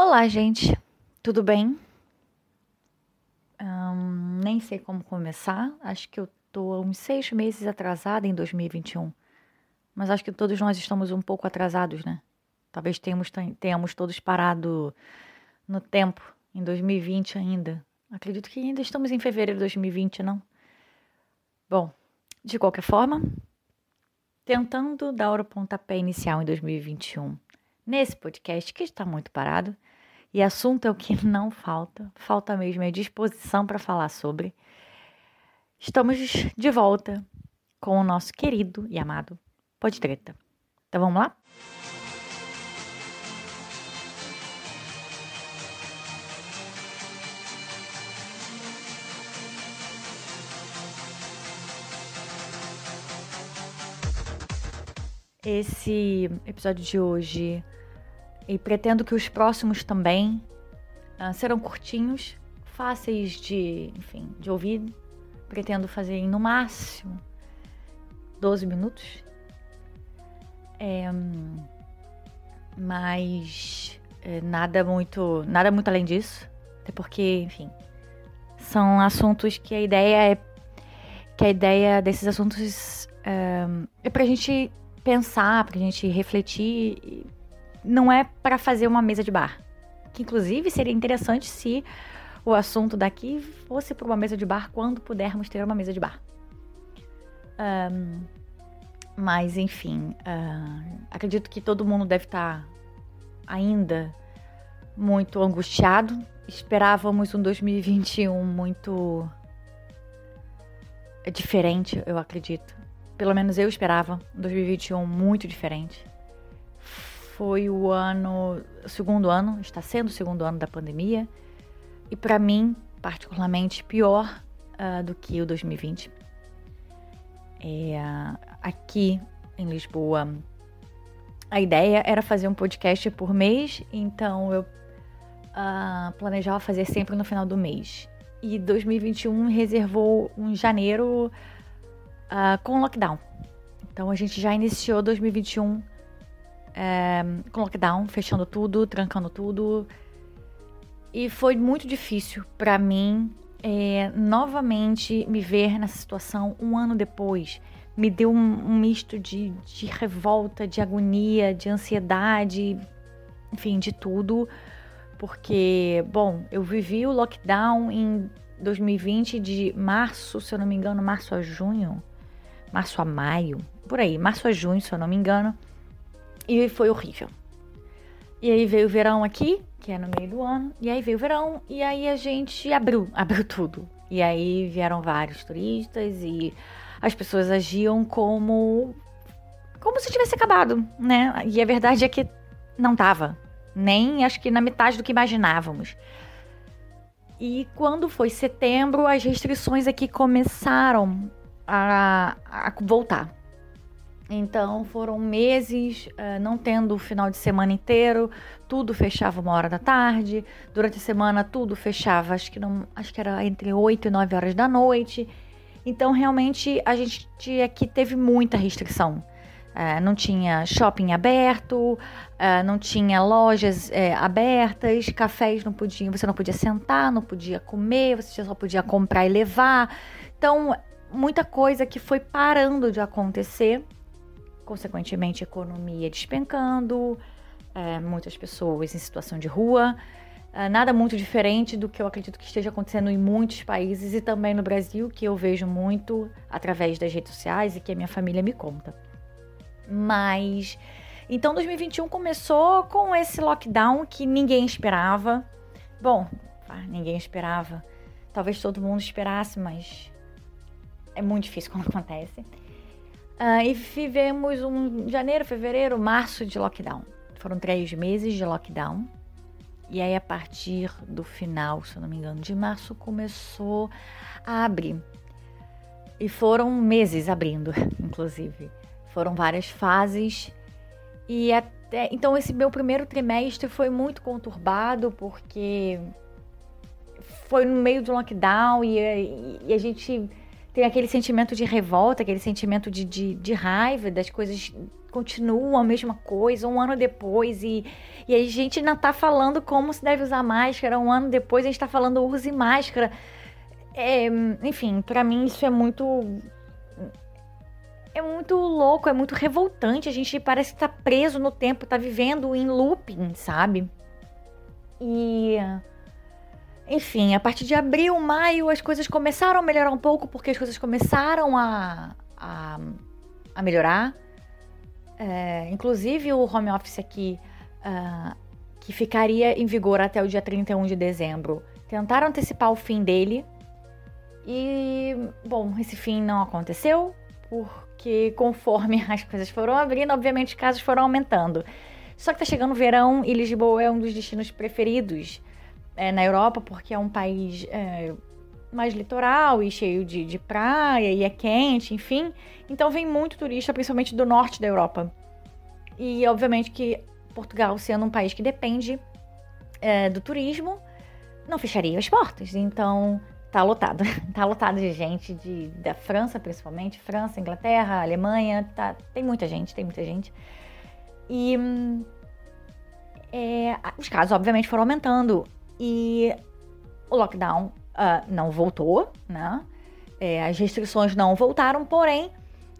Olá, gente, tudo bem? Nem sei como começar. Acho que eu tô uns seis meses atrasada em 2021. Mas acho que todos nós estamos um pouco atrasados, né? Talvez tenhamos, tenhamos todos parado no tempo, em 2020 ainda. Acredito que ainda estamos em fevereiro de 2020, não? Bom, de qualquer forma, tentando dar o pontapé inicial em 2021 nesse podcast que está muito parado. E assunto é o que não falta, falta mesmo é disposição para falar sobre. Estamos de volta com o nosso querido e amado Pode Treta. Então vamos lá? Esse episódio de hoje e pretendo que os próximos também uh, serão curtinhos, fáceis de, enfim, de ouvir. Pretendo fazer em no máximo 12 minutos. É, mas é, nada muito, nada muito além disso, até porque, enfim, são assuntos que a ideia é que a ideia desses assuntos é, é pra gente pensar, pra gente refletir não é para fazer uma mesa de bar. Que inclusive seria interessante se o assunto daqui fosse para uma mesa de bar quando pudermos ter uma mesa de bar. Um, mas enfim, uh, acredito que todo mundo deve estar tá ainda muito angustiado. Esperávamos um 2021 muito diferente, eu acredito. Pelo menos eu esperava um 2021 muito diferente foi o ano, segundo ano, está sendo o segundo ano da pandemia, e para mim, particularmente, pior uh, do que o 2020. É, aqui em Lisboa, a ideia era fazer um podcast por mês, então eu uh, planejava fazer sempre no final do mês. E 2021 reservou um janeiro uh, com lockdown. Então a gente já iniciou 2021 é, com lockdown, fechando tudo, trancando tudo. E foi muito difícil para mim é, novamente me ver nessa situação um ano depois. Me deu um, um misto de, de revolta, de agonia, de ansiedade, enfim, de tudo. Porque, bom, eu vivi o lockdown em 2020 de março, se eu não me engano, março a junho, março a maio, por aí, março a junho, se eu não me engano. E foi horrível. E aí veio o verão aqui, que é no meio do ano, e aí veio o verão, e aí a gente abriu, abriu tudo. E aí vieram vários turistas e as pessoas agiam como como se tivesse acabado, né? E a verdade é que não tava, nem acho que na metade do que imaginávamos. E quando foi setembro, as restrições aqui começaram a, a voltar. Então foram meses uh, não tendo o final de semana inteiro, tudo fechava uma hora da tarde. Durante a semana tudo fechava, acho que não, acho que era entre 8 e 9 horas da noite. Então realmente a gente aqui teve muita restrição. Uh, não tinha shopping aberto, uh, não tinha lojas abertas, cafés não podiam, você não podia sentar, não podia comer, você só podia comprar e levar. Então, muita coisa que foi parando de acontecer consequentemente, economia despencando, é, muitas pessoas em situação de rua. É, nada muito diferente do que eu acredito que esteja acontecendo em muitos países e também no Brasil, que eu vejo muito através das redes sociais e que a minha família me conta. Mas então 2021 começou com esse lockdown que ninguém esperava. Bom, ninguém esperava. Talvez todo mundo esperasse, mas é muito difícil quando acontece. Uh, e vivemos um janeiro, fevereiro, março de lockdown. Foram três meses de lockdown. E aí, a partir do final, se eu não me engano, de março, começou a abrir. E foram meses abrindo, inclusive. Foram várias fases. E até. Então, esse meu primeiro trimestre foi muito conturbado, porque foi no meio do lockdown e, e, e a gente tem aquele sentimento de revolta, aquele sentimento de, de, de raiva das coisas continuam a mesma coisa um ano depois e, e a gente ainda tá falando como se deve usar máscara um ano depois a gente tá falando use máscara. É, enfim para mim isso é muito é muito louco é muito revoltante a gente parece que tá preso no tempo tá vivendo em looping sabe? E enfim, a partir de abril, maio, as coisas começaram a melhorar um pouco, porque as coisas começaram a, a, a melhorar. É, inclusive o home office aqui, uh, que ficaria em vigor até o dia 31 de dezembro, tentaram antecipar o fim dele. E, bom, esse fim não aconteceu, porque conforme as coisas foram abrindo, obviamente os casos foram aumentando. Só que tá chegando o verão e Lisboa é um dos destinos preferidos é, na Europa, porque é um país é, mais litoral e cheio de, de praia e é quente, enfim. Então vem muito turista, principalmente do norte da Europa. E obviamente que Portugal, sendo um país que depende é, do turismo, não fecharia as portas. Então tá lotado. tá lotado de gente de, da França, principalmente. França, Inglaterra, Alemanha. Tá, tem muita gente, tem muita gente. E hum, é, os casos, obviamente, foram aumentando. E o lockdown uh, não voltou, né? É, as restrições não voltaram, porém,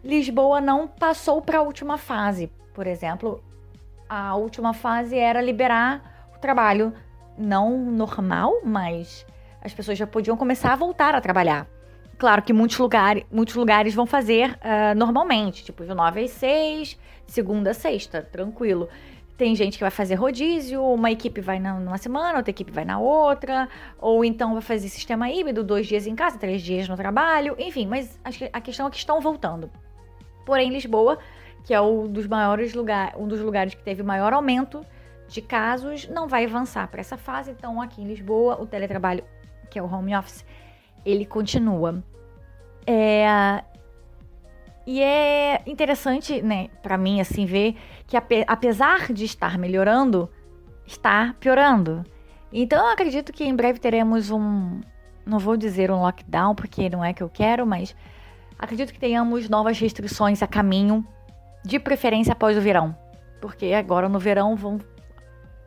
Lisboa não passou para a última fase. Por exemplo, a última fase era liberar o trabalho não normal, mas as pessoas já podiam começar a voltar a trabalhar. Claro que muitos lugares, muitos lugares vão fazer uh, normalmente, tipo de 9 às 6, segunda a sexta, tranquilo. Tem gente que vai fazer rodízio, uma equipe vai numa semana, outra equipe vai na outra, ou então vai fazer sistema híbrido, dois dias em casa, três dias no trabalho, enfim, mas a questão é que estão voltando. Porém, Lisboa, que é um dos maiores lugares, um dos lugares que teve maior aumento de casos, não vai avançar para essa fase. Então, aqui em Lisboa, o teletrabalho, que é o home office, ele continua. É, e é interessante, né, para mim, assim, ver que apesar de estar melhorando, está piorando. Então eu acredito que em breve teremos um, não vou dizer um lockdown, porque não é que eu quero, mas acredito que tenhamos novas restrições a caminho, de preferência após o verão. Porque agora no verão vão,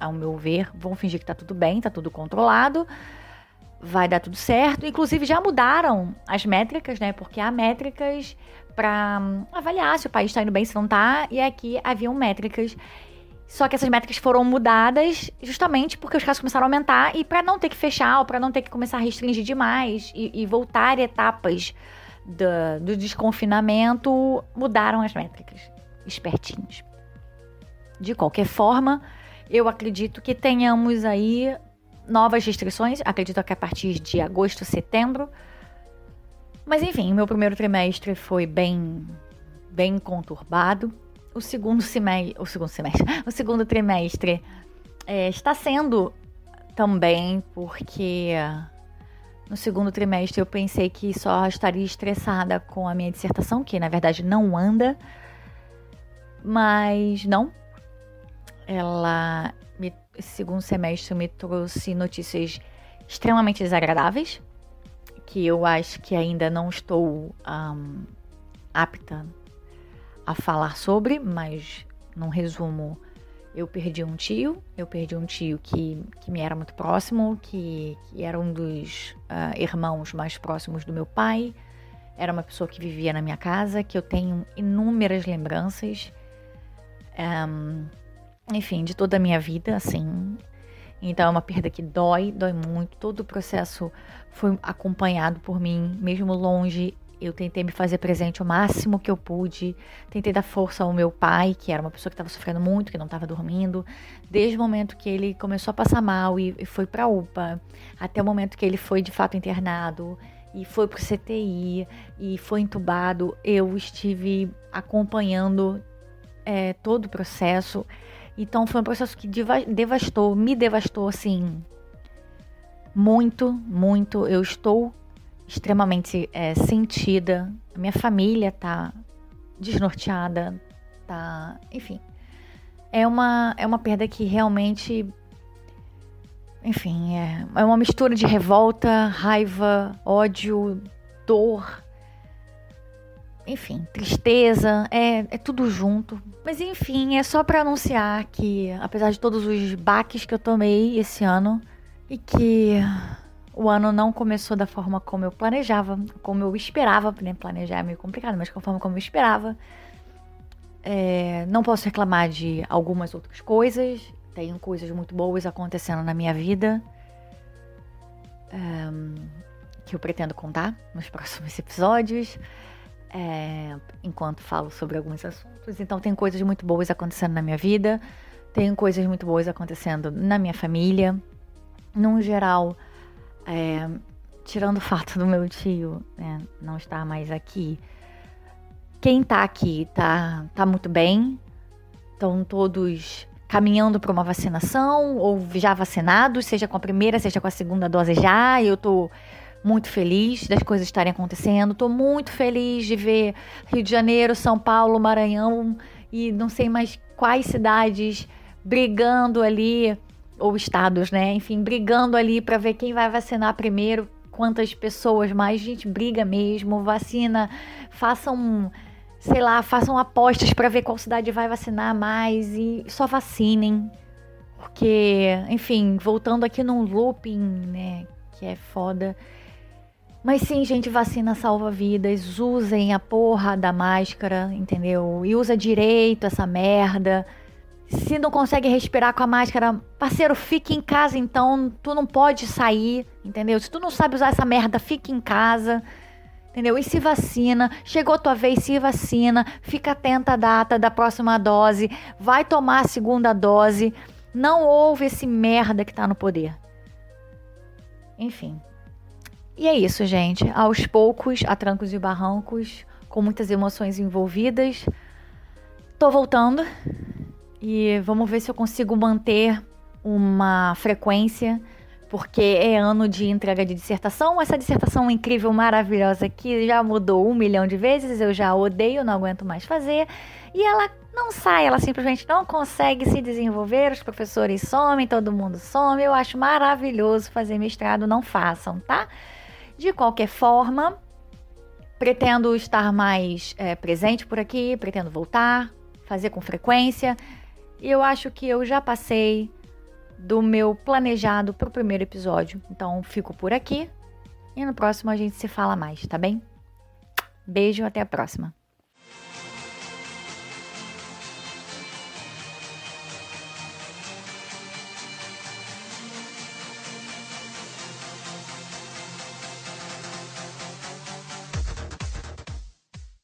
ao meu ver, vão fingir que tá tudo bem, tá tudo controlado vai dar tudo certo. Inclusive já mudaram as métricas, né? Porque há métricas para hum, avaliar se o país está indo bem, se não está. E aqui haviam métricas. Só que essas métricas foram mudadas justamente porque os casos começaram a aumentar e para não ter que fechar ou para não ter que começar a restringir demais e, e voltar etapas do, do desconfinamento, mudaram as métricas. Espertinhos. De qualquer forma, eu acredito que tenhamos aí novas restrições, acredito que a partir de agosto, setembro. Mas enfim, meu primeiro trimestre foi bem bem conturbado. O segundo semestre, o segundo semestre, o segundo trimestre é, está sendo também porque no segundo trimestre eu pensei que só estaria estressada com a minha dissertação, que na verdade não anda, mas não. Ela me, segundo semestre me trouxe notícias extremamente desagradáveis, que eu acho que ainda não estou um, apta a falar sobre, mas num resumo, eu perdi um tio, eu perdi um tio que, que me era muito próximo, que, que era um dos uh, irmãos mais próximos do meu pai, era uma pessoa que vivia na minha casa, que eu tenho inúmeras lembranças. Um, enfim, de toda a minha vida, assim. Então é uma perda que dói, dói muito. Todo o processo foi acompanhado por mim, mesmo longe. Eu tentei me fazer presente o máximo que eu pude. Tentei dar força ao meu pai, que era uma pessoa que estava sofrendo muito, que não estava dormindo. Desde o momento que ele começou a passar mal e, foi para UPA, até o momento que ele foi de fato internado e foi para o CTI e foi entubado, eu estive acompanhando é, todo o processo. Então foi um processo que devastou, me devastou assim muito, muito. Eu estou extremamente é, sentida. A minha família tá desnorteada, tá, enfim. É uma é uma perda que realmente enfim, é, é uma mistura de revolta, raiva, ódio, dor. Enfim, tristeza, é, é tudo junto. Mas enfim, é só para anunciar que, apesar de todos os baques que eu tomei esse ano, e que o ano não começou da forma como eu planejava, como eu esperava, né? Planejar é meio complicado, mas conforme como eu esperava. É, não posso reclamar de algumas outras coisas. Tenho coisas muito boas acontecendo na minha vida. É, que eu pretendo contar nos próximos episódios é, enquanto falo sobre alguns assuntos. Então, tem coisas muito boas acontecendo na minha vida, tem coisas muito boas acontecendo na minha família. Num geral, é, tirando o fato do meu tio né, não estar mais aqui, quem tá aqui tá, tá muito bem. Estão todos caminhando para uma vacinação ou já vacinados, seja com a primeira, seja com a segunda dose já. Eu tô muito feliz das coisas estarem acontecendo. Estou muito feliz de ver Rio de Janeiro, São Paulo, Maranhão e não sei mais quais cidades brigando ali, ou estados, né? Enfim, brigando ali para ver quem vai vacinar primeiro, quantas pessoas mais. Gente, briga mesmo, vacina, façam, sei lá, façam apostas para ver qual cidade vai vacinar mais e só vacinem. Porque, enfim, voltando aqui num looping, né, que é foda. Mas sim, gente, vacina salva vidas. Usem a porra da máscara, entendeu? E usa direito essa merda. Se não consegue respirar com a máscara, parceiro, fique em casa então. Tu não pode sair, entendeu? Se tu não sabe usar essa merda, fique em casa. Entendeu? E se vacina, chegou tua vez, se vacina, fica atenta à data da próxima dose, vai tomar a segunda dose. Não houve esse merda que tá no poder. Enfim, e é isso, gente. Aos poucos, a trancos e barrancos, com muitas emoções envolvidas. Tô voltando e vamos ver se eu consigo manter uma frequência, porque é ano de entrega de dissertação. Essa dissertação incrível, maravilhosa que já mudou um milhão de vezes, eu já odeio, não aguento mais fazer. E ela não sai, ela simplesmente não consegue se desenvolver, os professores somem, todo mundo some. Eu acho maravilhoso fazer mestrado, não façam, tá? De qualquer forma, pretendo estar mais é, presente por aqui, pretendo voltar, fazer com frequência. E eu acho que eu já passei do meu planejado para o primeiro episódio. Então, fico por aqui. E no próximo a gente se fala mais, tá bem? Beijo, até a próxima.